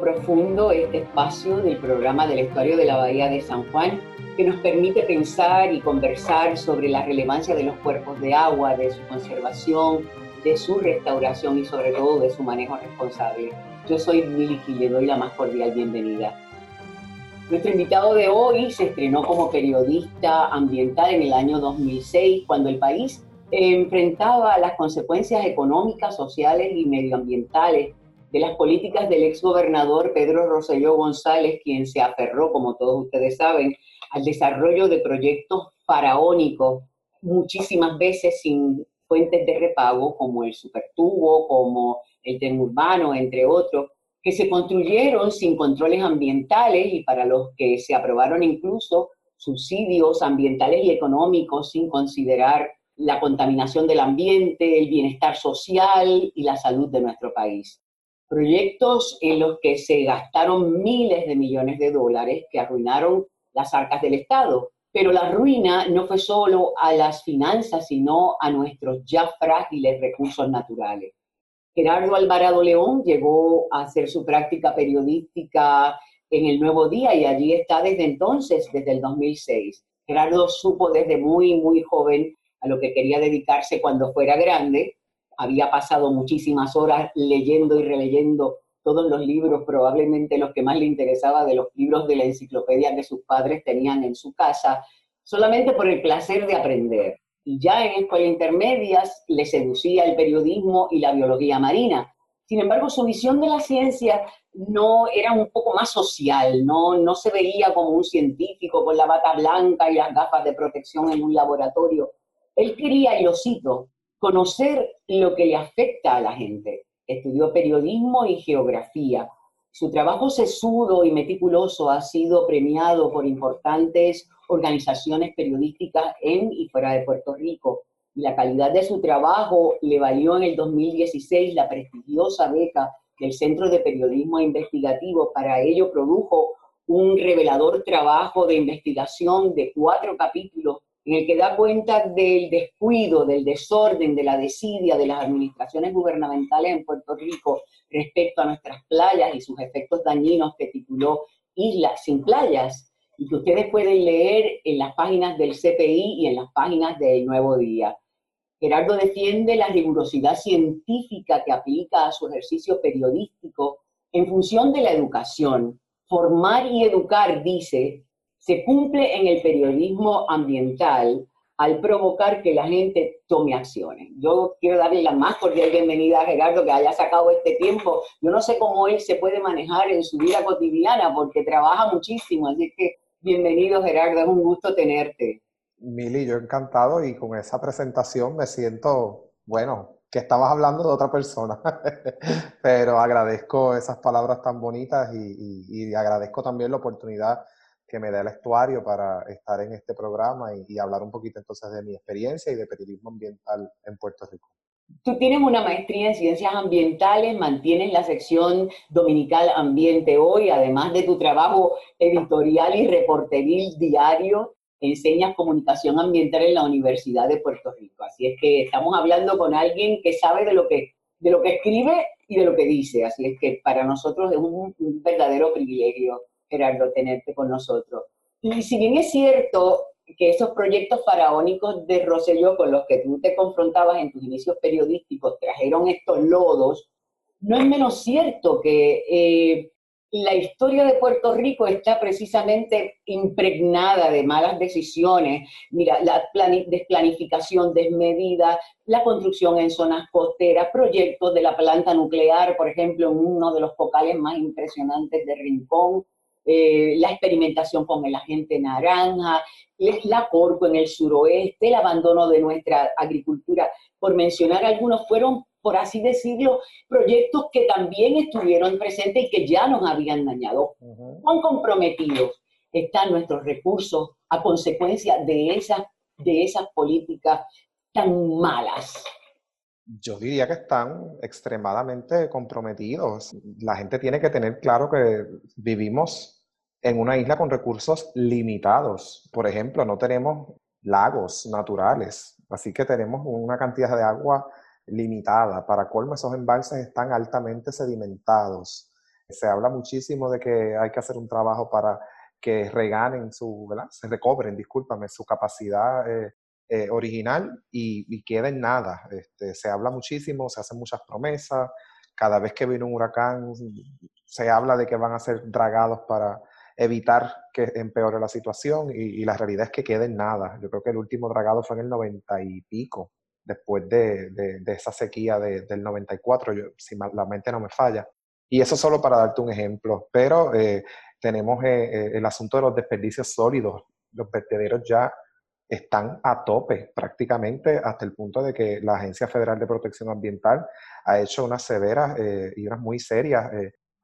Profundo, este espacio del programa del Estuario de la Bahía de San Juan, que nos permite pensar y conversar sobre la relevancia de los cuerpos de agua, de su conservación, de su restauración y sobre todo de su manejo responsable. Yo soy Mili y le doy la más cordial bienvenida. Nuestro invitado de hoy se estrenó como periodista ambiental en el año 2006, cuando el país enfrentaba las consecuencias económicas, sociales y medioambientales de las políticas del exgobernador Pedro Rosselló González, quien se aferró, como todos ustedes saben, al desarrollo de proyectos faraónicos, muchísimas veces sin fuentes de repago, como el supertubo, como el tren urbano, entre otros, que se construyeron sin controles ambientales y para los que se aprobaron incluso subsidios ambientales y económicos sin considerar la contaminación del ambiente, el bienestar social y la salud de nuestro país. Proyectos en los que se gastaron miles de millones de dólares que arruinaron las arcas del Estado. Pero la ruina no fue solo a las finanzas, sino a nuestros ya frágiles recursos naturales. Gerardo Alvarado León llegó a hacer su práctica periodística en el Nuevo Día y allí está desde entonces, desde el 2006. Gerardo supo desde muy, muy joven a lo que quería dedicarse cuando fuera grande. Había pasado muchísimas horas leyendo y releyendo todos los libros, probablemente los que más le interesaba de los libros de la enciclopedia que sus padres tenían en su casa, solamente por el placer de aprender. Y ya en escuela intermedias le seducía el periodismo y la biología marina. Sin embargo, su visión de la ciencia no era un poco más social, no, no se veía como un científico con la bata blanca y las gafas de protección en un laboratorio. Él quería, y lo cito, conocer lo que le afecta a la gente. Estudió periodismo y geografía. Su trabajo sesudo y meticuloso ha sido premiado por importantes organizaciones periodísticas en y fuera de Puerto Rico. La calidad de su trabajo le valió en el 2016 la prestigiosa beca del Centro de Periodismo Investigativo. Para ello produjo un revelador trabajo de investigación de cuatro capítulos en el que da cuenta del descuido, del desorden, de la desidia de las administraciones gubernamentales en Puerto Rico respecto a nuestras playas y sus efectos dañinos que tituló Islas sin playas, y que ustedes pueden leer en las páginas del CPI y en las páginas del Nuevo Día. Gerardo defiende la rigurosidad científica que aplica a su ejercicio periodístico en función de la educación. Formar y educar, dice, se cumple en el periodismo ambiental al provocar que la gente tome acciones. Yo quiero darle la más cordial bienvenida a Gerardo que haya sacado este tiempo. Yo no sé cómo él se puede manejar en su vida cotidiana porque trabaja muchísimo, así que bienvenido Gerardo, es un gusto tenerte. Mili, yo encantado y con esa presentación me siento, bueno, que estabas hablando de otra persona, pero agradezco esas palabras tan bonitas y, y agradezco también la oportunidad que me da el estuario para estar en este programa y, hablar un poquito entonces de mi experiencia y de periodismo ambiental en Puerto Rico. Tú tienes una maestría en ciencias ambientales, mantienes la sección dominical Ambiente Hoy, además de tu trabajo editorial y reporteril diario, enseñas comunicación ambiental en la Universidad de Puerto Rico. Así es que estamos hablando con alguien que sabe de lo que, de lo que escribe y de lo que dice. Así es que para nosotros es un verdadero privilegio Gerardo, tenerte con nosotros. Y si bien es cierto que esos proyectos faraónicos de Rosselló con los que tú te confrontabas en tus inicios periodísticos trajeron estos lodos, no es menos cierto que eh, la historia de Puerto Rico está precisamente impregnada de malas decisiones. Mira, la desplanificación desmedida, la construcción en zonas costeras, proyectos de la planta nuclear, por ejemplo, en uno de los focales más impresionantes de Rincón, eh, la experimentación con el agente naranja, la corco en el suroeste, el abandono de nuestra agricultura, por mencionar algunos, fueron, por así decirlo, proyectos que también estuvieron presentes y que ya nos habían dañado. ¿Cuán comprometidos están nuestros recursos a consecuencia de esas, de esas políticas tan malas? Yo diría que están extremadamente comprometidos. La gente tiene que tener claro que vivimos en una isla con recursos limitados. Por ejemplo, no tenemos lagos naturales, así que tenemos una cantidad de agua limitada. Para colmo, esos embalses están altamente sedimentados. Se habla muchísimo de que hay que hacer un trabajo para que reganen su. Se recobren, discúlpame, su capacidad eh, eh, original y, y queda nada. Este, se habla muchísimo, se hacen muchas promesas. Cada vez que viene un huracán, se habla de que van a ser dragados para evitar que empeore la situación y, la realidad es que quede en nada. Yo creo que el último dragado fue en el 90 y pico, después de, de, esa sequía del 94, yo, si la mente no me falla. Y eso solo para darte un ejemplo. Pero eh, tenemos eh, eh, el asunto de los desperdicios sólidos. Los vertederos ya están a tope prácticamente hasta el punto de que la Agencia Federal de Protección Ambiental ha hecho unas severas y unas muy serias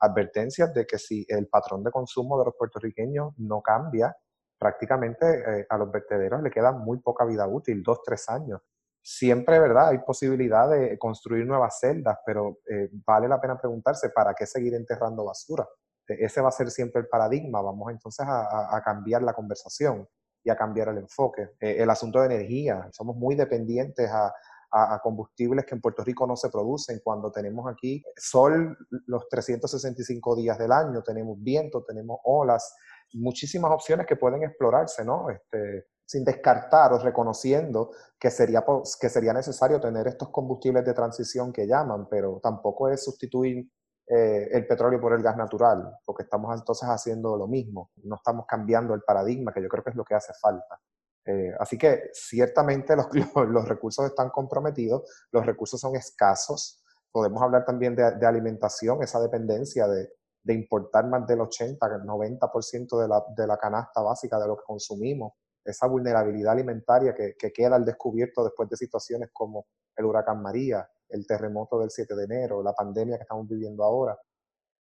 advertencias de que si el patrón de consumo de los puertorriqueños no cambia, prácticamente eh, a los vertederos le queda muy poca vida útil, dos, tres años. Siempre, ¿verdad? Hay posibilidad de construir nuevas celdas, pero eh, vale la pena preguntarse, ¿para qué seguir enterrando basura? E, ese va a ser siempre el paradigma. Vamos entonces a, cambiar la conversación y a cambiar el enfoque. Eh, el asunto de energía, somos muy dependientes a, a, combustibles que en Puerto Rico no se producen cuando tenemos aquí sol los 365 días del año, tenemos viento, tenemos olas, muchísimas opciones que pueden explorarse, ¿no? Este, sin descartar o reconociendo que sería, que sería necesario tener estos combustibles de transición que llaman, pero tampoco es sustituir eh, el petróleo por el gas natural, porque estamos entonces haciendo lo mismo, no estamos cambiando el paradigma, que yo creo que es lo que hace falta. Eh, así que ciertamente los, los, recursos están comprometidos, los recursos son escasos. Podemos hablar también de, alimentación, esa dependencia de, de, importar más del 80, 90% de la, de la canasta básica de lo que consumimos, esa vulnerabilidad alimentaria que, que queda al descubierto después de situaciones como el huracán María, el terremoto del 7 de enero, la pandemia que estamos viviendo ahora,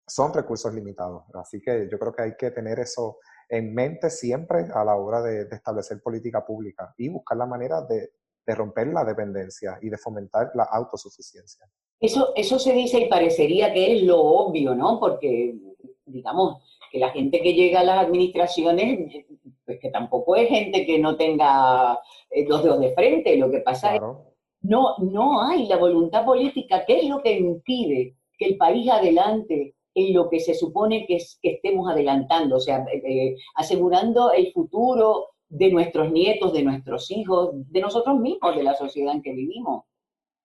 son recursos limitados. Así que yo creo que hay que tener eso en mente siempre a la hora de, establecer política pública y buscar la manera de, romper la dependencia y de fomentar la autosuficiencia. Eso, eso se dice y parecería que es lo obvio, ¿no? Porque, digamos, que la gente que llega a las administraciones, pues que tampoco es gente que no tenga eh, dos dedos de frente, lo que pasa es no, no hay la voluntad política, ¿qué es lo que impide que el país adelante en lo que se supone que, es, que estemos adelantando, o sea, eh, eh, asegurando el futuro de nuestros nietos, de nuestros hijos, de nosotros mismos, de la sociedad en que vivimos.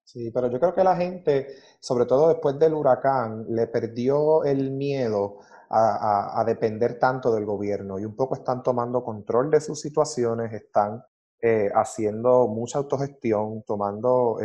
Sí, pero yo creo que la gente, sobre todo después del huracán, le perdió el miedo a, depender tanto del gobierno y un poco están tomando control de sus situaciones, están eh, haciendo mucha autogestión, tomando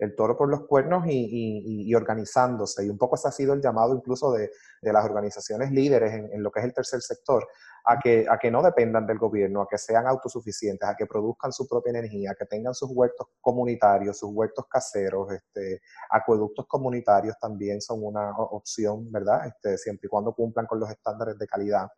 el toro por los cuernos y, organizándose. Y un poco ese ha sido el llamado incluso de, las organizaciones líderes en, lo que es el tercer sector, a que, a que no dependan del gobierno, a que sean autosuficientes, a que produzcan su propia energía, a que tengan sus huertos comunitarios, sus huertos caseros, este, acueductos comunitarios también son una opción, ¿verdad? Este, siempre y cuando cumplan con los estándares de calidad.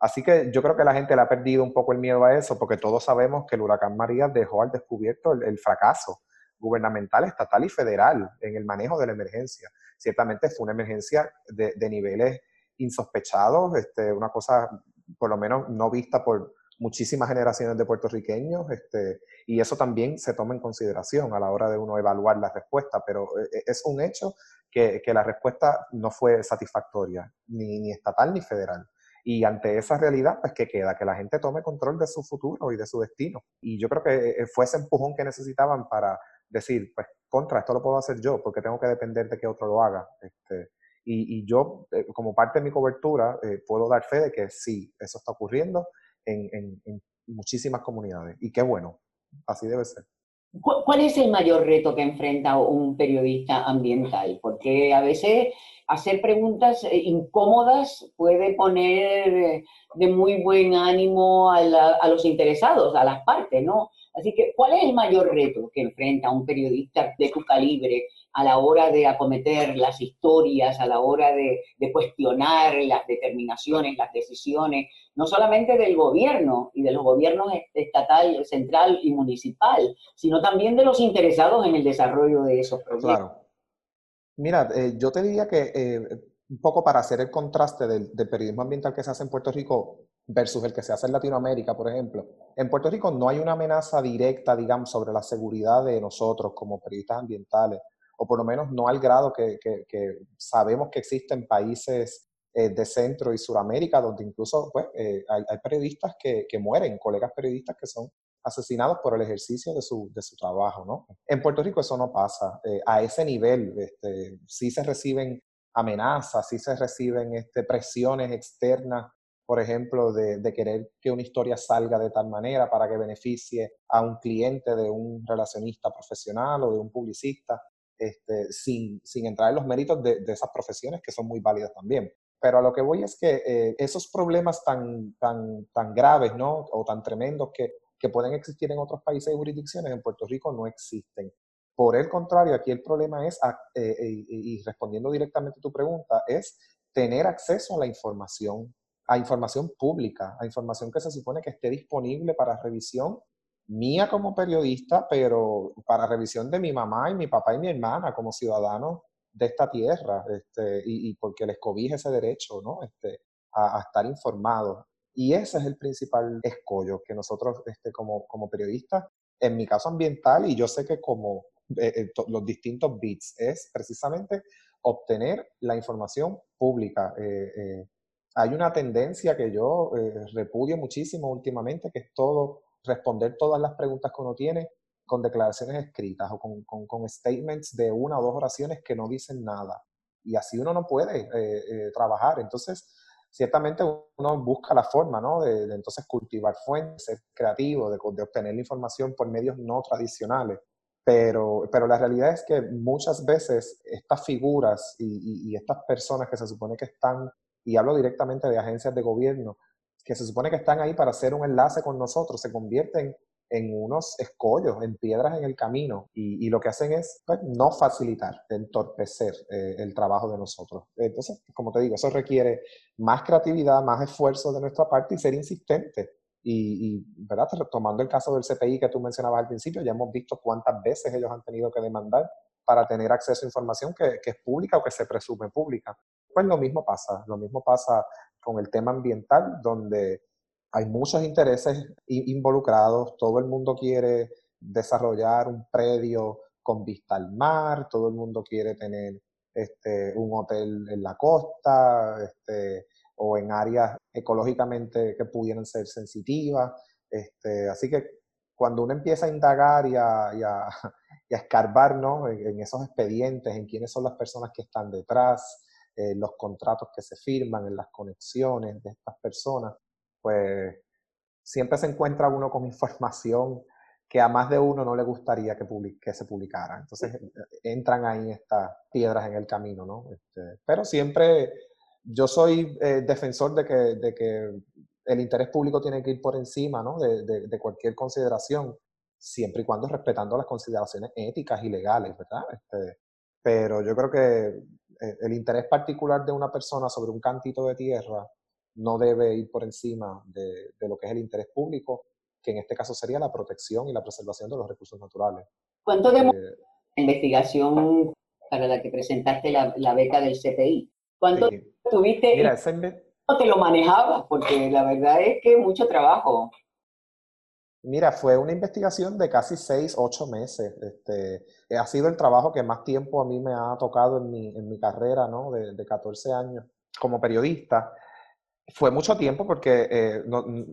Así que yo creo que la gente le ha perdido un poco el miedo a eso, porque todos sabemos que el huracán María dejó al descubierto el fracaso gubernamental, estatal y federal en el manejo de la emergencia. Ciertamente fue una emergencia de, niveles insospechados, este, una cosa por lo menos no vista por muchísimas generaciones de puertorriqueños, este, y eso también se toma en consideración a la hora de uno evaluar la respuesta, pero eh, eh, es un hecho que, la respuesta no fue satisfactoria, ni, ni, estatal ni federal. Y ante esa realidad, pues que queda, que la gente tome control de su futuro y de su destino. Y yo creo que eh, fue ese empujón que necesitaban para decir, pues contra, esto lo puedo hacer yo, porque tengo que depender de que otro lo haga. Este, y, yo, eh, como parte de mi cobertura, eh, puedo dar fe de que sí, eso está ocurriendo en, muchísimas comunidades. Y qué bueno, así debe ser. ¿Cuál es el mayor reto que enfrenta un periodista ambiental? Porque a veces hacer preguntas eh, incómodas puede poner de muy buen ánimo a, a los interesados, a las partes, ¿no? Así que, ¿cuál es el mayor reto que enfrenta un periodista de tu calibre a la hora de acometer las historias, a la hora de, cuestionar las determinaciones, las decisiones, no solamente del gobierno y de los gobiernos estatal, central y municipal, sino también de los interesados en el desarrollo de esos proyectos? Claro. Mira, eh, yo te diría que eh, un poco para hacer el contraste del, periodismo ambiental que se hace en Puerto Rico versus el que se hace en Latinoamérica, por ejemplo. En Puerto Rico no hay una amenaza directa, digamos, sobre la seguridad de nosotros como periodistas ambientales, o por lo menos no al grado que, sabemos que existen países eh, de Centro y Suramérica, donde incluso pues, eh, hay, periodistas que, que, mueren, colegas periodistas que son asesinados por el ejercicio de su, de su trabajo. ¿no? En Puerto Rico eso no pasa. Eh, a ese nivel este, sí se reciben amenazas, sí se reciben este, presiones externas, por ejemplo, de, de, querer que una historia salga de tal manera para que beneficie a un cliente de un relacionista profesional o de un publicista, este, sin, sin entrar en los méritos de, de esas profesiones que son muy válidas también. Pero a lo que voy es que eh, esos problemas tan, tan, tan graves, ¿no? O tan tremendos que, que pueden existir en otros países y jurisdicciones, en Puerto Rico no existen. Por el contrario, aquí el problema es, ah, eh, eh, y respondiendo directamente a tu pregunta, es tener acceso a la información, a información pública, a información que se supone que esté disponible para revisión mía como periodista, pero para revisión de mi mamá y mi papá y mi hermana como ciudadanos de esta tierra este, y, porque les cobija ese derecho ¿no? este, a, estar informados. Y ese es el principal escollo que nosotros este, como, como periodistas, en mi caso ambiental, y yo sé que como eh, eh, los distintos bits, es precisamente obtener la información pública. Eh, hay una tendencia que yo repudio muchísimo últimamente, que es todo, responder todas las preguntas que uno tiene con declaraciones escritas o con, con, statements de una o dos oraciones que no dicen nada. Y así uno no puede eh, eh, trabajar. Entonces, ciertamente uno busca la forma, ¿no? De, entonces cultivar fuentes, ser creativo, de, de, obtener la información por medios no tradicionales. Pero, pero la realidad es que muchas veces estas figuras y, y, y estas personas que se supone que están, y hablo directamente de agencias de gobierno, que se supone que están ahí para hacer un enlace con nosotros, se convierten en unos escollos, en piedras en el camino, y, lo que hacen es pues, no facilitar, entorpecer eh, el trabajo de nosotros. Entonces, como te digo, eso requiere más creatividad, más esfuerzo de nuestra parte y ser insistente. Y, y ¿verdad? tomando el caso del CPI que tú mencionabas al principio, ya hemos visto cuántas veces ellos han tenido que demandar para tener acceso a información que, que es pública o que se presume pública. Pues lo mismo pasa, lo mismo pasa con el tema ambiental, donde hay muchos intereses involucrados, todo el mundo quiere desarrollar un predio con vista al mar, todo el mundo quiere tener este, un hotel en la costa este, o en áreas ecológicamente que pudieran ser sensitivas. Este, así que cuando uno empieza a indagar y a, escarbar ¿no? en, esos expedientes, en quiénes son las personas que están detrás, en los contratos que se firman, en las conexiones de estas personas, pues siempre se encuentra uno con información que a más de uno no le gustaría que, que se publicara. Entonces eh, entran ahí estas piedras en el camino, ¿no? Este, pero siempre yo soy eh, defensor de que, de que el interés público tiene que ir por encima ¿no? de, de, cualquier consideración, siempre y cuando respetando las consideraciones éticas y legales, ¿verdad? Este, pero yo creo que eh, el interés particular de una persona sobre un cantito de tierra no debe ir por encima de, lo que es el interés público, que en este caso sería la protección y la preservación de los recursos naturales. ¿Cuánto de eh, investigación para la que presentaste la, beca del CPI? ¿Cuánto tuviste? Mira, ¿Cómo te lo manejabas? Porque la verdad es que mucho trabajo. Mira, fue una investigación de casi seis, ocho meses. Este, ha sido el trabajo que más tiempo a mí me ha tocado en mi, en mi carrera, ¿no? De, de 14 años como periodista. Fue mucho tiempo porque eh,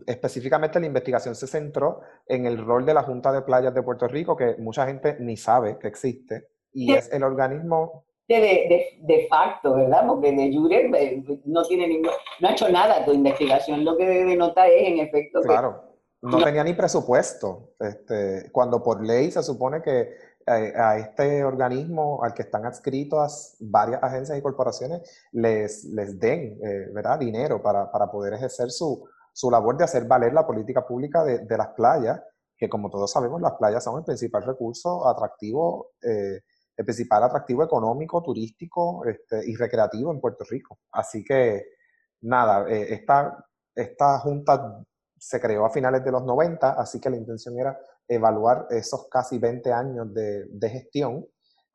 específicamente la investigación se centró en el rol de la Junta de Playas de Puerto Rico, que mucha gente ni sabe que existe, y es el organismo... De, de, facto, ¿verdad? Porque de jure eh, no tiene ningún, no ha hecho nada tu investigación, lo que denota es en efecto... Claro, no tenía ni presupuesto. Este, cuando por ley se supone que a, este organismo al que están adscritos varias agencias y corporaciones les, les den eh, ¿verdad? dinero para, para, poder ejercer su, su, labor de hacer valer la política pública de, de, las playas, que como todos sabemos las playas son el principal recurso atractivo, eh, el principal atractivo económico, turístico este, y recreativo en Puerto Rico. Así que nada, eh, esta, esta junta se creó a finales de los 90, así que la intención era evaluar esos casi 20 años de, de gestión.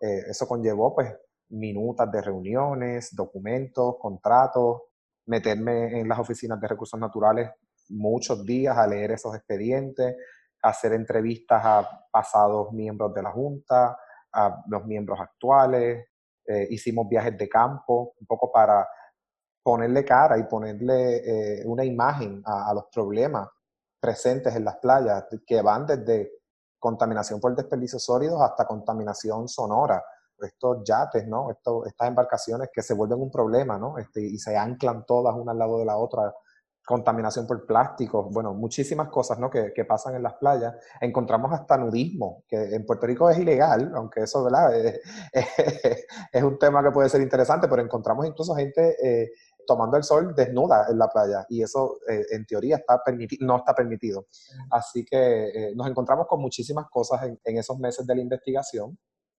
Eh, eso conllevó pues minutas de reuniones, documentos, contratos, meterme en las oficinas de recursos naturales muchos días a leer esos expedientes, hacer entrevistas a pasados miembros de la Junta, a los miembros actuales, eh, hicimos viajes de campo, un poco para ponerle cara y ponerle una imagen a, los problemas presentes en las playas, que van desde contaminación por desperdicios sólidos hasta contaminación sonora. Estos yates, ¿no? estas embarcaciones que se vuelven un problema, ¿no? Este, y se anclan todas una al lado de la otra. Contaminación por plásticos, bueno, muchísimas cosas ¿no? que, que pasan en las playas. Encontramos hasta nudismo, que en Puerto Rico es ilegal, aunque eso. Es, un tema que puede ser interesante, pero encontramos incluso gente eh, tomando el sol desnuda en la playa y eso eh, en teoría está no está permitido. Así que eh, nos encontramos con muchísimas cosas en, esos meses de la investigación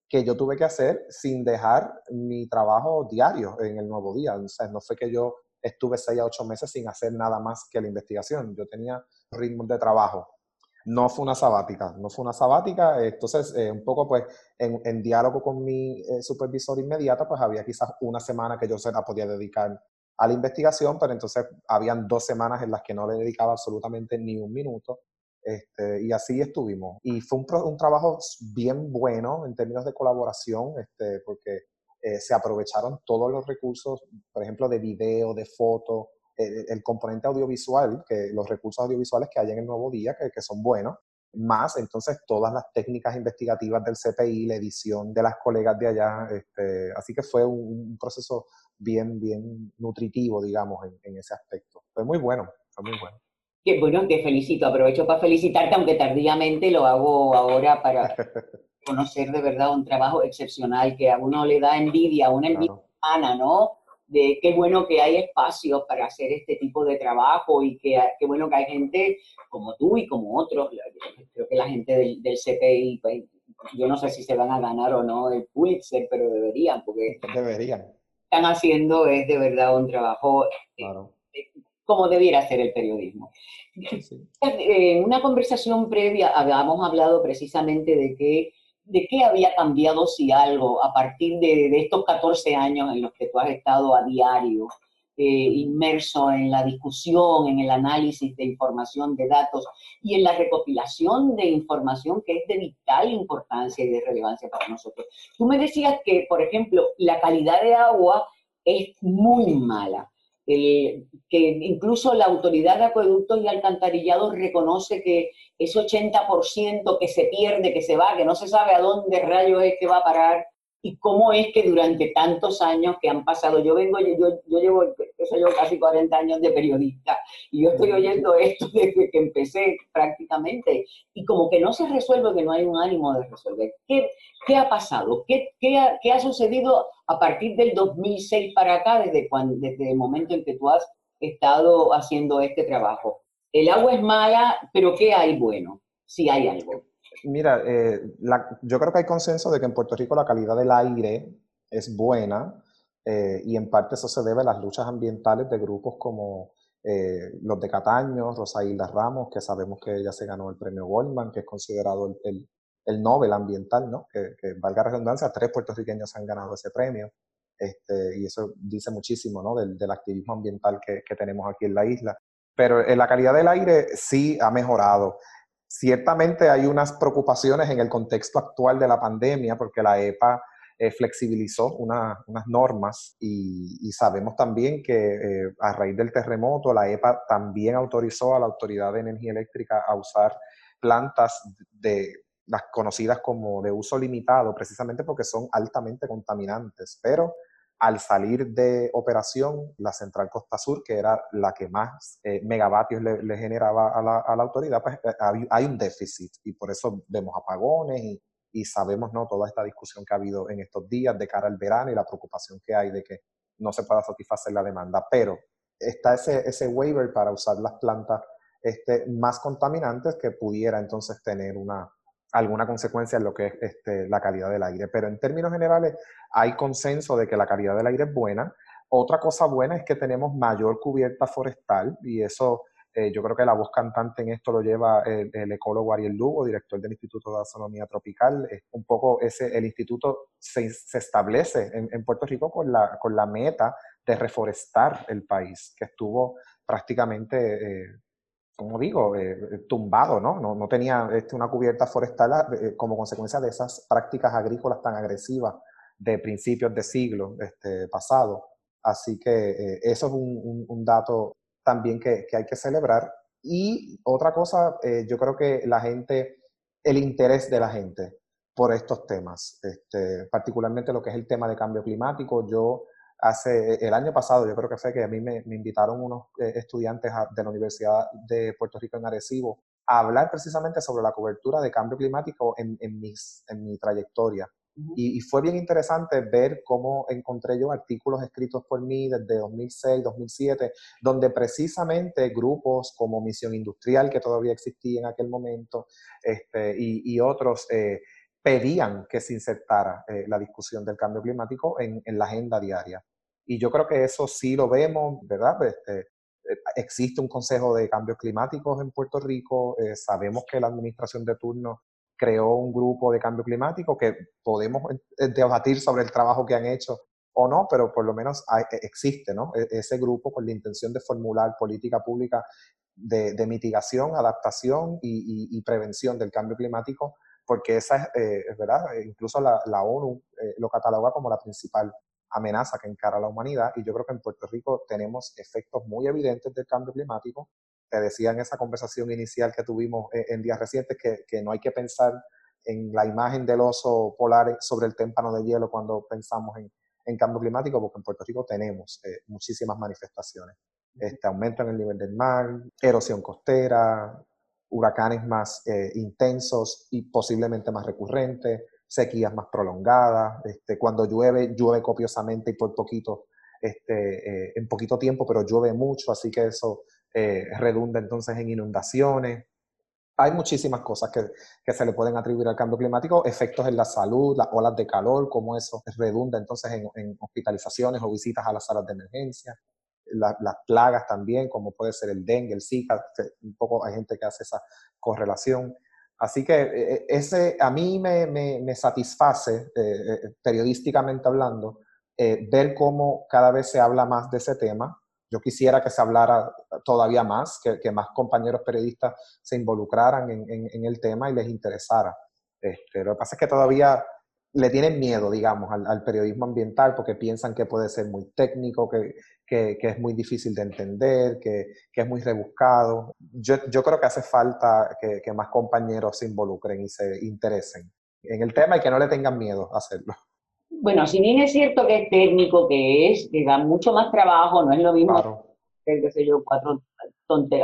que yo tuve que hacer sin dejar mi trabajo diario en el nuevo día. O sea, no fue que yo estuve seis a ocho meses sin hacer nada más que la investigación. Yo tenía ritmos de trabajo. No fue una sabática, no fue una sabática. Entonces, eh, un poco pues en, en diálogo con mi supervisor inmediato, pues había quizás una semana que yo se la podía dedicar a la investigación, pero entonces habían dos semanas en las que no le dedicaba absolutamente ni un minuto. Este, y así estuvimos. Y fue un, trabajo bien bueno en términos de colaboración, este, porque eh, se aprovecharon todos los recursos, por ejemplo, de video, de foto, eh, el componente audiovisual, que los recursos audiovisuales que hay en el Nuevo Día, que son buenos, más entonces todas las técnicas investigativas del CPI, la edición de las colegas de allá. Este, así que fue un, proceso bien, bien nutritivo, digamos, en, ese aspecto. Fue muy bueno, fue muy bueno. Qué bueno, te felicito. Aprovecho para felicitarte, aunque tardíamente lo hago ahora para conocer de verdad un trabajo excepcional que a uno le da envidia, una envidia sana, ¿no? De qué bueno que hay espacios para hacer este tipo de trabajo y que qué bueno que hay gente como tú y como otros. Creo que la gente del, del CPI, pues, yo no sé si se van a ganar o no el Pulitzer, pero deberían, porque deberían. están haciendo es de verdad un trabajo eh, eh, como debiera ser el periodismo. En una conversación previa habíamos hablado precisamente de que de qué había cambiado, si algo, a partir de, estos 14 años en los que tú has estado a diario eh, inmerso en la discusión, en el análisis de información, de datos y en la recopilación de información que es de vital importancia y de relevancia para nosotros. Tú me decías que, por ejemplo, la calidad de agua es muy mala que incluso la autoridad de acueductos y alcantarillados reconoce que ese 80% que se pierde, que se va, que no se sabe a dónde rayos es que va a parar, y cómo es que durante tantos años que han pasado, yo vengo, yo, yo llevo, yo casi 40 años de periodista, y yo estoy oyendo esto desde que empecé prácticamente, y como que no se resuelve, que no hay un ánimo de resolver. ¿Qué, qué ha pasado? ¿Qué, qué, ha, ¿Qué ha sucedido a partir del 2006 para acá, desde, cuando, desde el momento en que tú has estado haciendo este trabajo? El agua es mala, pero ¿qué hay bueno? Si hay algo. Mira, eh, yo creo que hay consenso de que en Puerto Rico la calidad del aire es buena eh, y en parte eso se debe a las luchas ambientales de grupos como eh, los de Cataño, Rosa Ramos, que sabemos que ella se ganó el premio Goldman, que es considerado el, el, Nobel ambiental, ¿no? Que, que, valga redundancia, tres puertorriqueños han ganado ese premio. Este, y eso dice muchísimo ¿no? del, del activismo ambiental que, que, tenemos aquí en la isla. Pero la calidad del aire sí ha mejorado. Ciertamente hay unas preocupaciones en el contexto actual de la pandemia porque la EPA eh, flexibilizó unas normas y, sabemos también que eh, a raíz del terremoto la EPA también autorizó a la Autoridad de Energía Eléctrica a usar plantas de las conocidas como de uso limitado precisamente porque son altamente contaminantes, pero al salir de operación la central Costa Sur, que era la que más eh, megavatios le, generaba a la, a la, autoridad, pues eh, hay, un déficit y por eso vemos apagones y, y, sabemos ¿no? toda esta discusión que ha habido en estos días de cara al verano y la preocupación que hay de que no se pueda satisfacer la demanda. Pero está ese, ese waiver para usar las plantas este, más contaminantes que pudiera entonces tener una, alguna consecuencia en lo que es este, la calidad del aire. Pero en términos generales hay consenso de que la calidad del aire es buena. Otra cosa buena es que tenemos mayor cubierta forestal y eso eh, yo creo que la voz cantante en esto lo lleva el, ecólogo Ariel Lugo, director del Instituto de Astronomía Tropical. Es un poco ese, el instituto se, se establece en, Puerto Rico con la, con la meta de reforestar el país, que estuvo prácticamente eh, como digo, eh, eh, tumbado, ¿no? ¿no? No, tenía este, una cubierta forestal eh, como consecuencia de esas prácticas agrícolas tan agresivas de principios de siglo este, pasado. Así que eh, eso es un, dato también que, hay que celebrar. Y otra cosa, eh, yo creo que la gente, el interés de la gente por estos temas, este, particularmente lo que es el tema de cambio climático. Yo hace el año pasado, yo creo que fue que a mí me, invitaron unos eh, estudiantes de la Universidad de Puerto Rico en Arecibo a hablar precisamente sobre la cobertura de cambio climático en, mis, en mi trayectoria. y, fue bien interesante ver cómo encontré yo artículos escritos por mí desde 2006, 2007, donde precisamente grupos como Misión Industrial, que todavía existía en aquel momento, este, y, otros, eh, pedían que se insertara eh, la discusión del cambio climático en, la agenda diaria. Y yo creo que eso sí lo vemos, ¿verdad? Este, eh, existe un Consejo de Cambios Climáticos en Puerto Rico, eh, sabemos que la administración de turno creó un grupo de cambio climático que podemos debatir sobre el trabajo que han hecho o no, pero por lo menos existe ¿no? E, ese grupo con la intención de formular política pública de, mitigación, adaptación y, prevención del cambio climático porque esa es, eh, verdad, eh, incluso la, ONU eh, lo cataloga como la principal amenaza que encara la humanidad y yo creo que en Puerto Rico tenemos efectos muy evidentes del cambio climático. Te decía en esa conversación inicial que tuvimos en días recientes que, que, no hay que pensar en la imagen del oso polar sobre el témpano de hielo cuando pensamos en, en cambio climático, porque en Puerto Rico tenemos muchísimas manifestaciones. Este aumento en el nivel del mar, erosión costera, huracanes más eh, intensos y posiblemente más recurrentes, sequías más prolongadas, este, cuando llueve, llueve copiosamente y por poquito, este, eh, en poquito tiempo, pero llueve mucho, así que eso eh, redunda entonces en inundaciones. Hay muchísimas cosas que, que, se le pueden atribuir al cambio climático, efectos en la salud, las olas de calor, cómo eso redunda entonces en, en hospitalizaciones o visitas a las salas de emergencia las plagas también, como puede ser el dengue, el Zika, un poco hay gente que hace esa correlación. Así que eh, eh, ese a mí me, me, satisface, eh, periodísticamente hablando, ver cómo cada vez se habla más de ese tema. Yo quisiera que se hablara todavía más, que, que más compañeros periodistas se involucraran en, en, el tema y les interesara. Este, lo que pasa es que todavía le tienen miedo, digamos, al, periodismo ambiental porque piensan que puede ser muy técnico, que, que, es muy difícil de entender, que, que es muy rebuscado. Yo, yo, creo que hace falta que, más compañeros se involucren y se interesen en el tema y que no le tengan miedo a hacerlo. Bueno, si bien es cierto que es técnico, que es, que da mucho más trabajo, no es lo mismo qué sé yo, cuatro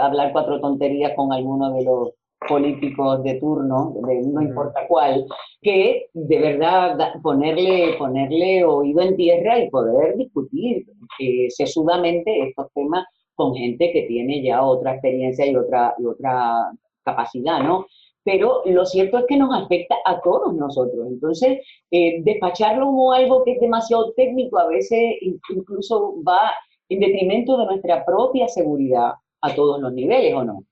hablar cuatro tonterías con alguno de los políticos de turno, de no importa cuál, que de verdad ponerle, ponerle oído en tierra y poder discutir eh, sesudamente estos temas con gente que tiene ya otra experiencia y otra, y otra capacidad, ¿no? Pero lo cierto es que nos afecta a todos nosotros. Entonces, eh, despacharlo como algo que es demasiado técnico a veces incluso va en detrimento de nuestra propia seguridad a todos los niveles, ¿o no?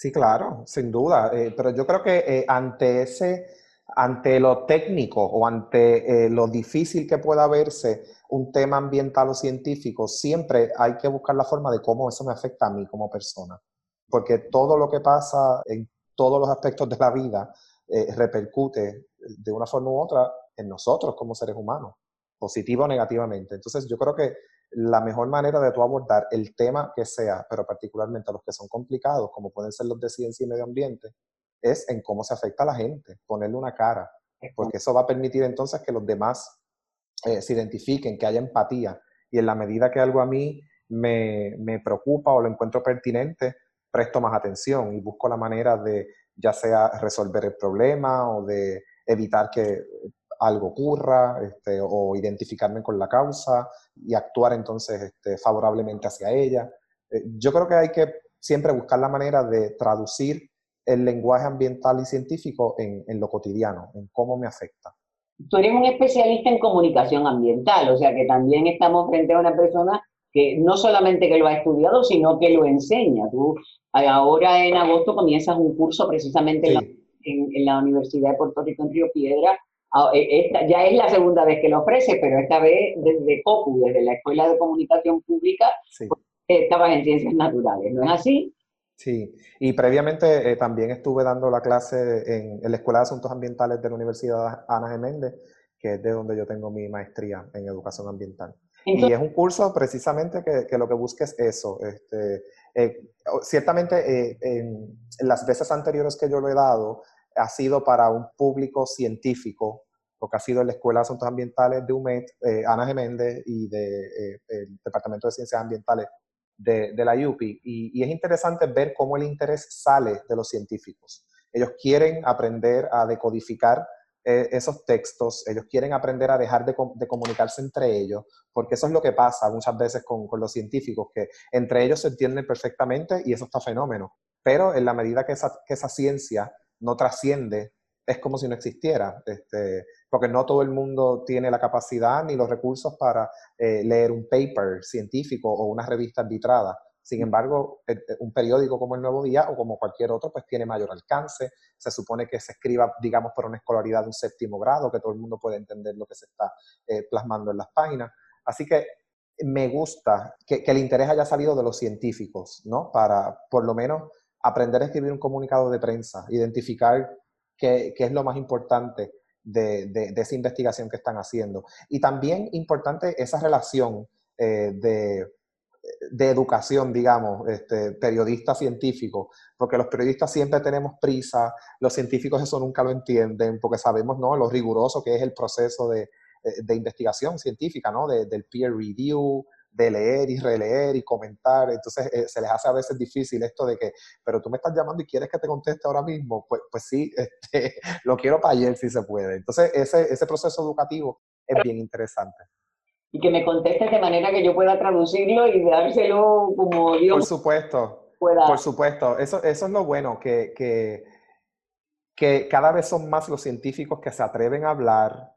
Sí, claro, sin duda. Eh, pero yo creo que eh, ante ese, ante lo técnico o ante eh, lo difícil que pueda verse un tema ambiental o científico, siempre hay que buscar la forma de cómo eso me afecta a mí como persona. Porque todo lo que pasa en todos los aspectos de la vida repercute de una forma u otra en nosotros como seres humanos, positivo o negativamente. Entonces yo creo que la mejor manera de tú abordar el tema que sea, pero particularmente los que son complicados, como pueden ser los de ciencia y medio ambiente, es en cómo se afecta a la gente, ponerle una cara, porque eso va a permitir entonces que los demás eh, se identifiquen, que haya empatía, y en la medida que algo a mí me, me preocupa o lo encuentro pertinente, presto más atención y busco la manera de ya sea resolver el problema o de evitar que algo ocurra este, o identificarme con la causa y actuar entonces este, favorablemente hacia ella. Eh, yo creo que hay que siempre buscar la manera de traducir el lenguaje ambiental y científico en, en lo cotidiano, en cómo me afecta. Tú eres un especialista en comunicación ambiental, o sea que también estamos frente a una persona que no solamente que lo ha estudiado, sino que lo enseña. Tú ahora en agosto comienzas un curso precisamente en, la, en, la, Universidad de Puerto Rico en Río Piedra esta ya es la segunda vez que lo ofrece, pero esta vez desde COPU, desde la Escuela de Comunicación Pública, pues, estaba en Ciencias Naturales, ¿no es así? Sí, y previamente eh, también estuve dando la clase en, la Escuela de Asuntos Ambientales de la Universidad Ana Geméndez, que es de donde yo tengo mi maestría en Educación Ambiental. y es un curso precisamente que, lo que busca es eso. Este, eh, ciertamente, eh, en, las veces anteriores que yo lo he dado, ha sido para un público científico, porque ha sido en la Escuela de Asuntos Ambientales de UMED, eh, Ana Geméndez, y del Departamento de Ciencias Ambientales de, la UPI. Y, es interesante ver cómo el interés sale de los científicos. Ellos quieren aprender a decodificar eh, esos textos, ellos quieren aprender a dejar de, comunicarse entre ellos, porque eso es lo que pasa muchas veces con, los científicos, que entre ellos se entienden perfectamente y eso está fenómeno. Pero en la medida que esa, que esa ciencia no trasciende, es como si no existiera, este, porque no todo el mundo tiene la capacidad ni los recursos para eh, leer un paper científico o una revista arbitrada. Sin embargo, un periódico como El Nuevo Día o como cualquier otro, pues tiene mayor alcance. Se supone que se escriba, digamos, por una escolaridad de un séptimo grado, que todo el mundo puede entender lo que se está eh, plasmando en las páginas. Así que me gusta que, el interés haya salido de los científicos, ¿no? Para, por lo menos, aprender a escribir un comunicado de prensa, identificar qué, es lo más importante de, esa investigación que están haciendo. Y también importante esa relación eh, de de educación, digamos, este, periodista científico, porque los periodistas siempre tenemos prisa, los científicos eso nunca lo entienden, porque sabemos ¿no? lo riguroso que es el proceso de, eh, investigación científica, ¿no? del peer review, de leer y releer y comentar. Entonces eh, se les hace a veces difícil esto de que, pero tú me estás llamando y quieres que te conteste ahora mismo. Pues, pues sí, este, lo quiero para ayer si se puede. Entonces ese, ese proceso educativo es bien interesante y que me conteste de manera que yo pueda traducirlo y dárselo como Dios. Por supuesto. Por supuesto. Eso, eso es lo bueno, que, que, que, cada vez son más los científicos que se atreven a hablar,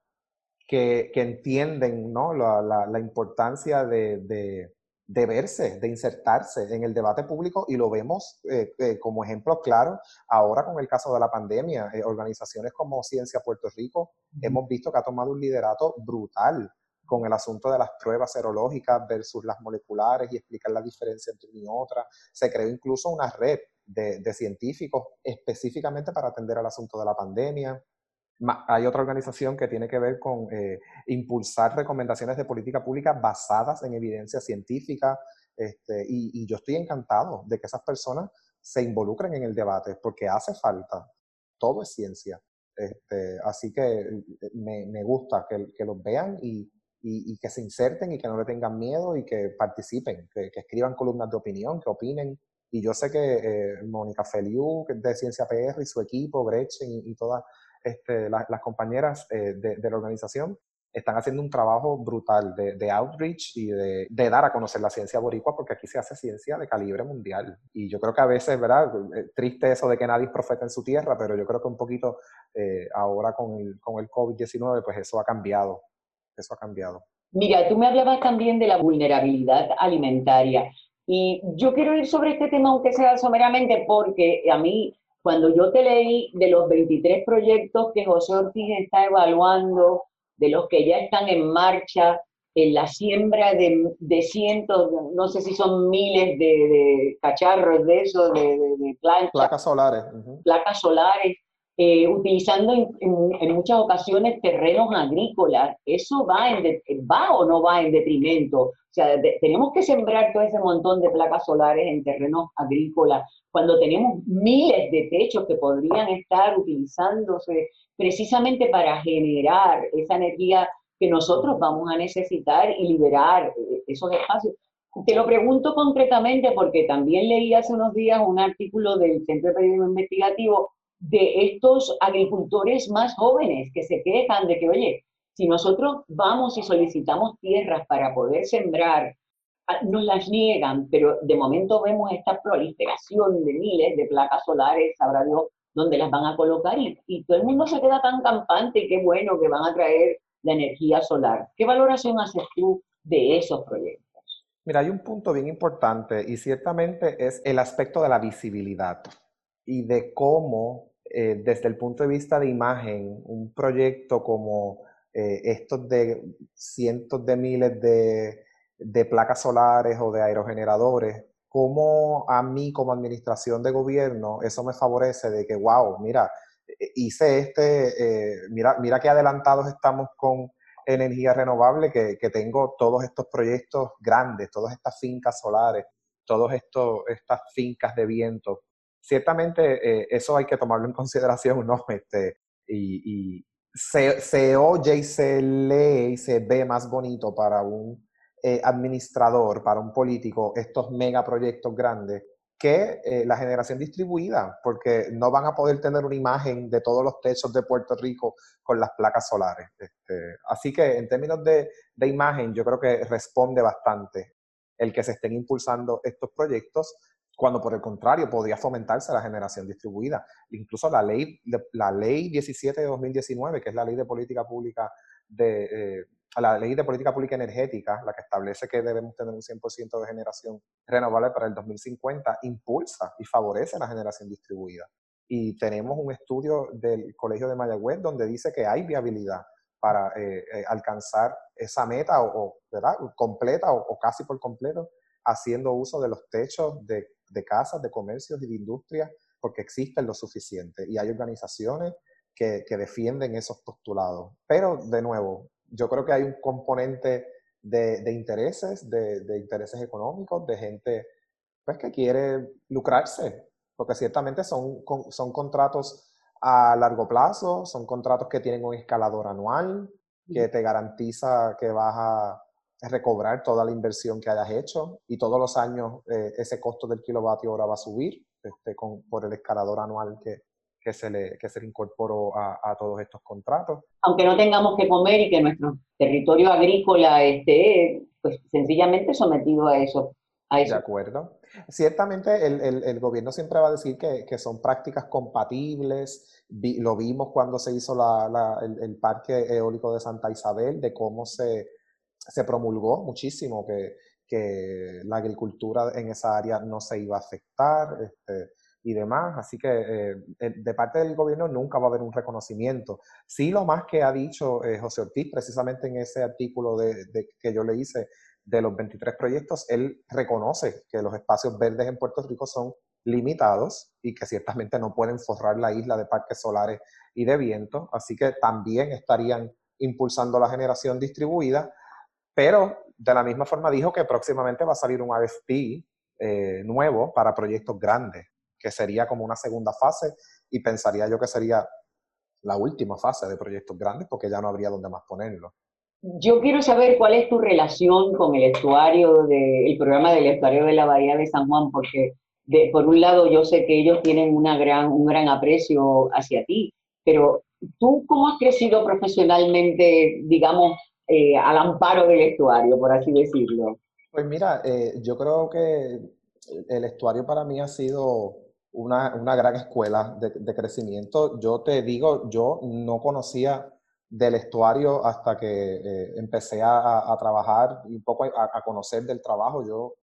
que, que entienden ¿no? la, la, la importancia de, de, de, verse, de insertarse en el debate público y lo vemos eh, eh, como ejemplo claro ahora con el caso de la pandemia. Eh, organizaciones como Ciencia Puerto Rico hemos visto que ha tomado un liderato brutal con el asunto de las pruebas serológicas versus las moleculares y explicar la diferencia entre una y otra. Se creó incluso una red de, científicos específicamente para atender al asunto de la pandemia. Hay otra organización que tiene que ver con eh, impulsar recomendaciones de política pública basadas en evidencia científica. Este, y, yo estoy encantado de que esas personas se involucren en el debate, porque hace falta. Todo es ciencia. Este, así que eh, me, gusta que, los vean y, y, que se inserten y que no le tengan miedo y que participen, que, escriban columnas de opinión, que opinen. Y yo sé que eh, Mónica Feliu, de Ciencia PR, y su equipo, Gretchen y, todas este, las compañeras eh, de, la organización, están haciendo un trabajo brutal de, outreach y de, dar a conocer la ciencia boricua, porque aquí se hace ciencia de calibre mundial. Y yo creo que a veces, ¿verdad? Eh, triste eso de que nadie es profeta en su tierra, pero yo creo que un poquito ahora con el, con el COVID-19, pues eso ha cambiado eso ha cambiado. Mira, tú me hablabas también de la vulnerabilidad alimentaria y yo quiero ir sobre este tema, aunque sea someramente, porque a mí, cuando yo te leí de los 23 proyectos que José Ortiz está evaluando, de los que ya están en marcha, en la siembra de, cientos, no sé si son miles de, cacharros de eso, de, de, Placas solares. Placas solares eh, utilizando en, muchas ocasiones terrenos agrícolas. ¿Eso va, en va o no va en detrimento? O sea, tenemos que sembrar todo ese montón de placas solares en terrenos agrícolas cuando tenemos miles de techos que podrían estar utilizándose precisamente para generar esa energía que nosotros vamos a necesitar y liberar eh, esos espacios. Te lo pregunto concretamente porque también leí hace unos días un artículo del Centro de Periodismo Investigativo de estos agricultores más jóvenes que se quejan de que, oye, si nosotros vamos y solicitamos tierras para poder sembrar, ah, nos las niegan, pero de momento vemos esta proliferación de miles de placas solares, sabrá Dios dónde las van a colocar y, y todo el mundo se queda tan campante, qué bueno que van a traer la energía solar. ¿Qué valoración haces tú de esos proyectos? Mira, hay un punto bien importante y ciertamente es el aspecto de la visibilidad y de cómo eh, desde el punto de vista de imagen, un proyecto como eh, estos de cientos de miles de, placas solares o de aerogeneradores, cómo a mí como administración de gobierno eso me favorece de que, wow, mira, eh, hice este, mira, mira qué adelantados estamos con energía renovable que, que tengo todos estos proyectos grandes, todas estas fincas solares, todas estas fincas de viento. Ciertamente eh, eso hay que tomarlo en consideración, ¿no? Este, y, se, se, oye y se lee y se ve más bonito para un eh, administrador, para un político, estos megaproyectos grandes que eh, la generación distribuida, porque no van a poder tener una imagen de todos los techos de Puerto Rico con las placas solares. Este, así que en términos de, de, imagen, yo creo que responde bastante el que se estén impulsando estos proyectos, cuando por el contrario podría fomentarse la generación distribuida. Incluso la ley, la ley 17 de 2019, que es la ley de política pública de... Eh, la ley de política pública energética, la que establece que debemos tener un 100% de generación renovable para el 2050, impulsa y favorece la generación distribuida. Y tenemos un estudio del Colegio de Mayagüez donde dice que hay viabilidad para eh, eh, alcanzar esa meta o, ¿verdad? completa o, casi por completo, haciendo uso de los techos de, de casas, de comercios y de industrias, porque existen lo suficiente. Y hay organizaciones que, que defienden esos postulados. Pero, de nuevo, yo creo que hay un componente de, intereses, de, intereses económicos, de gente pues, que quiere lucrarse, porque ciertamente son, son contratos a largo plazo, son contratos que tienen un escalador anual, que te garantiza que vas a recobrar toda la inversión que hayas hecho y todos los años eh, ese costo del kilovatio hora va a subir este, con, por el escalador anual que, que se le, que se le incorporó a, a, todos estos contratos. Aunque no tengamos que comer y que nuestro territorio agrícola esté pues, sencillamente sometido a eso. A eso. De acuerdo. Ciertamente el, el, el, gobierno siempre va a decir que, que son prácticas compatibles. lo vimos cuando se hizo la, la, el, el, parque eólico de Santa Isabel, de cómo se, se promulgó muchísimo que, que la agricultura en esa área no se iba a afectar. Este, y demás. Así que eh, de parte del gobierno nunca va a haber un reconocimiento. Sí, lo más que ha dicho eh, José Ortiz, precisamente en ese artículo de, que yo le hice de los 23 proyectos, él reconoce que los espacios verdes en Puerto Rico son limitados y que ciertamente no pueden forrar la isla de parques solares y de viento, así que también estarían impulsando la generación distribuida, pero de la misma forma dijo que próximamente va a salir un AFP eh, nuevo para proyectos grandes que sería como una segunda fase y pensaría yo que sería la última fase de proyectos grandes porque ya no habría donde más ponerlo. Yo quiero saber cuál es tu relación con el estuario, de, el programa del estuario de la Bahía de San Juan, porque de, por un lado yo sé que ellos tienen un gran aprecio hacia ti, pero tú cómo has crecido profesionalmente, digamos, eh, al amparo del estuario, por así decirlo. Pues mira, eh, yo creo que el estuario para mí ha sido una, una gran escuela de, de, crecimiento. Yo te digo, yo no conocía del estuario hasta que eh, empecé a, a, trabajar un poco a, a, conocer del trabajo. Yo,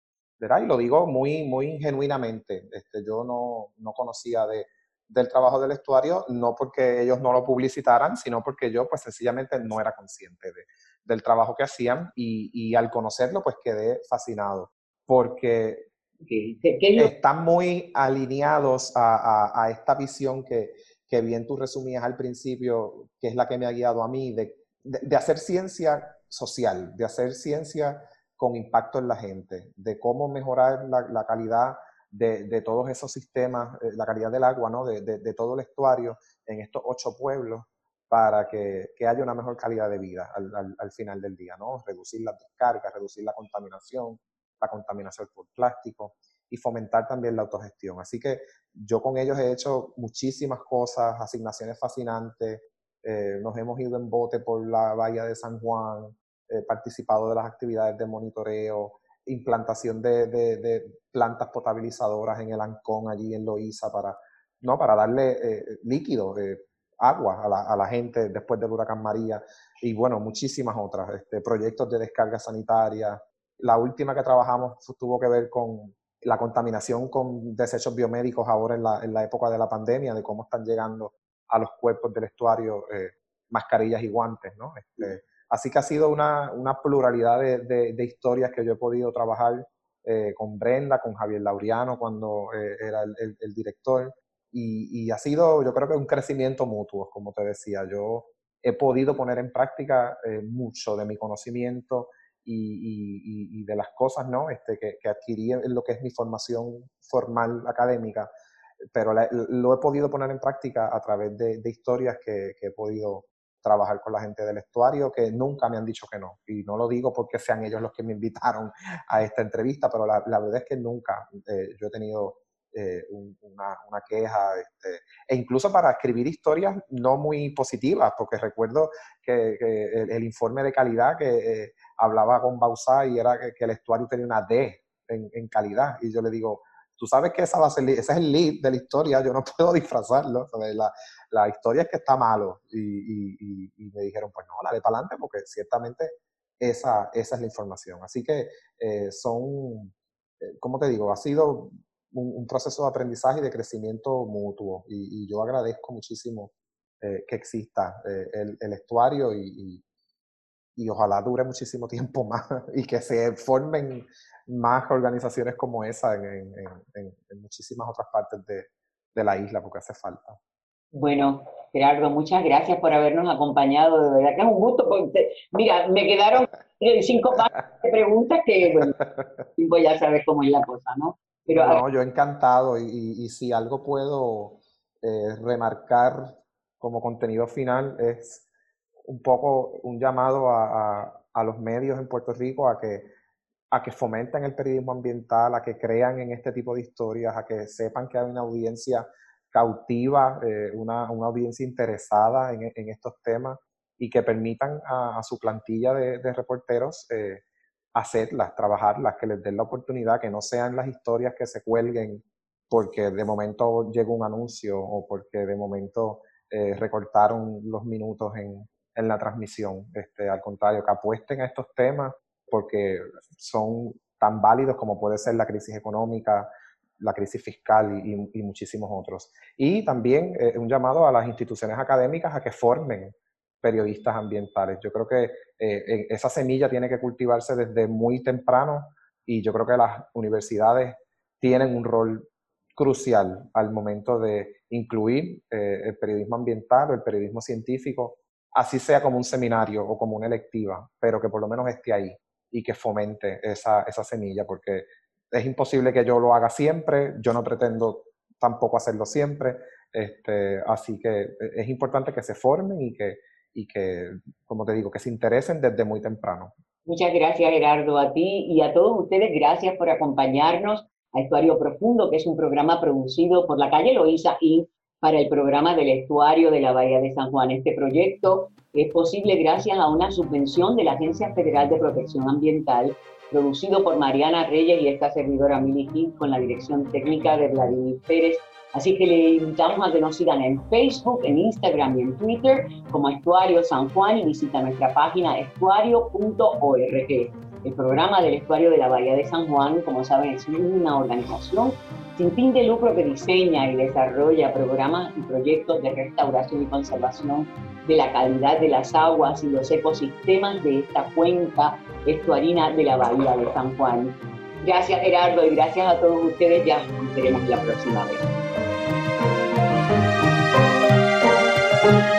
¿verdad? Y lo digo muy, muy genuinamente. Este, yo no, no conocía de, del trabajo del estuario, no porque ellos no lo publicitaran, sino porque yo pues sencillamente no era consciente de, del trabajo que hacían y, y al conocerlo pues quedé fascinado porque están muy alineados a, a, esta visión que, que, bien tú resumías al principio, que es la que me ha guiado a mí, de, de, de hacer ciencia social, de hacer ciencia con impacto en la gente, de cómo mejorar la, la calidad de, de, todos esos sistemas, eh, la calidad del agua, ¿no? de, de, todo el estuario en estos ocho pueblos para que, que haya una mejor calidad de vida al, al, al, final del día, ¿no? Reducir las descargas, reducir la contaminación, la contaminación por plástico y fomentar también la autogestión. Así que yo con ellos he hecho muchísimas cosas, asignaciones fascinantes, eh, nos hemos ido en bote por la bahía de San Juan, participado de las actividades de monitoreo, implantación de, de, de plantas potabilizadoras en el Ancón, allí en Loíza, para, ¿no? para darle eh, líquido, eh, agua a la, a la, gente después del huracán María, y bueno, muchísimas otras, este, proyectos de descarga sanitaria, la última que trabajamos tuvo que ver con la contaminación con desechos biomédicos ahora en la, en la época de la pandemia, de cómo están llegando a los cuerpos del estuario eh, mascarillas y guantes, ¿no? Este, así que ha sido una, una pluralidad de, de, de, historias que yo he podido trabajar eh, con Brenda, con Javier Laureano cuando eh, era el, el, el director, y, y, ha sido yo creo que un crecimiento mutuo, como te decía, yo he podido poner en práctica eh, mucho de mi conocimiento y, de las cosas ¿no? este, que, que, adquirí en lo que es mi formación formal académica, pero lo he podido poner en práctica a través de, historias que, he podido trabajar con la gente del estuario que nunca me han dicho que no. Y no lo digo porque sean ellos los que me invitaron a esta entrevista, pero la, verdad es que nunca eh, yo he tenido eh, una, queja, este, e incluso para escribir historias no muy positivas, porque recuerdo que, el, informe de calidad que eh, hablaba con Bausá y era que, el estuario tenía una D en, calidad, y yo le digo, tú sabes que esa va a ser, es el lead de la historia, yo no puedo disfrazarlo, la, la, historia es que está malo, y, me dijeron, pues no, dale para adelante, porque ciertamente esa, esa es la información. Así que eh, son, ¿cómo te digo? Ha sido un, proceso de aprendizaje y de crecimiento mutuo. Y, yo agradezco muchísimo eh, que exista eh, el, estuario y, y, ojalá dure muchísimo tiempo más y que se formen más organizaciones como esa en, en, muchísimas otras partes de, de, la isla, porque hace falta. Bueno, Gerardo, muchas gracias por habernos acompañado. De verdad que es un gusto. Mira, me quedaron cinco de preguntas que, bueno, ya sabes cómo es la cosa, ¿no? No, yo encantado y, si algo puedo eh, remarcar como contenido final es un poco un llamado a, los medios en Puerto Rico a que, a que fomenten el periodismo ambiental, a que crean en este tipo de historias, a que sepan que hay una audiencia cautiva, eh, una, audiencia interesada en, estos temas y que permitan a, su plantilla de, reporteros eh, hacerlas, trabajarlas, que les den la oportunidad, que no sean las historias que se cuelguen porque de momento llega un anuncio o porque de momento eh, recortaron los minutos en, en la transmisión. Este, al contrario, que apuesten a estos temas porque son tan válidos como puede ser la crisis económica, la crisis fiscal y, muchísimos otros. Y también eh, un llamado a las instituciones académicas a que formen periodistas ambientales. Yo creo que eh, esa semilla tiene que cultivarse desde muy temprano y yo creo que las universidades tienen un rol crucial al momento de incluir eh, el periodismo ambiental o el periodismo científico, así sea como un seminario o como una electiva, pero que por lo menos esté ahí y que fomente esa, esa semilla, porque es imposible que yo lo haga siempre, yo no pretendo tampoco hacerlo siempre, este, así que es importante que se formen y que, y que, como te digo, que se interesen desde muy temprano. Muchas gracias, Gerardo, a ti y a todos ustedes. Gracias por acompañarnos a Estuario Profundo, que es un programa producido por la calle Loíza y para el programa del estuario de la Bahía de San Juan. Este proyecto es posible gracias a una subvención de la Agencia Federal de Protección Ambiental, producido por Mariana Reyes y esta servidora Mili Gil, con la dirección técnica de Vladimir Pérez Así que le invitamos a que nos sigan en Facebook, en Instagram y en Twitter como Estuario San Juan y visita nuestra página estuario.org. El programa del Estuario de la Bahía de San Juan, como saben, es una organización sin fin de lucro que diseña y desarrolla programas y proyectos de restauración y conservación de la calidad de las aguas y los ecosistemas de esta cuenca estuarina de la Bahía de San Juan. Gracias Gerardo y gracias a todos ustedes. Ya nos veremos la próxima vez. Thank you.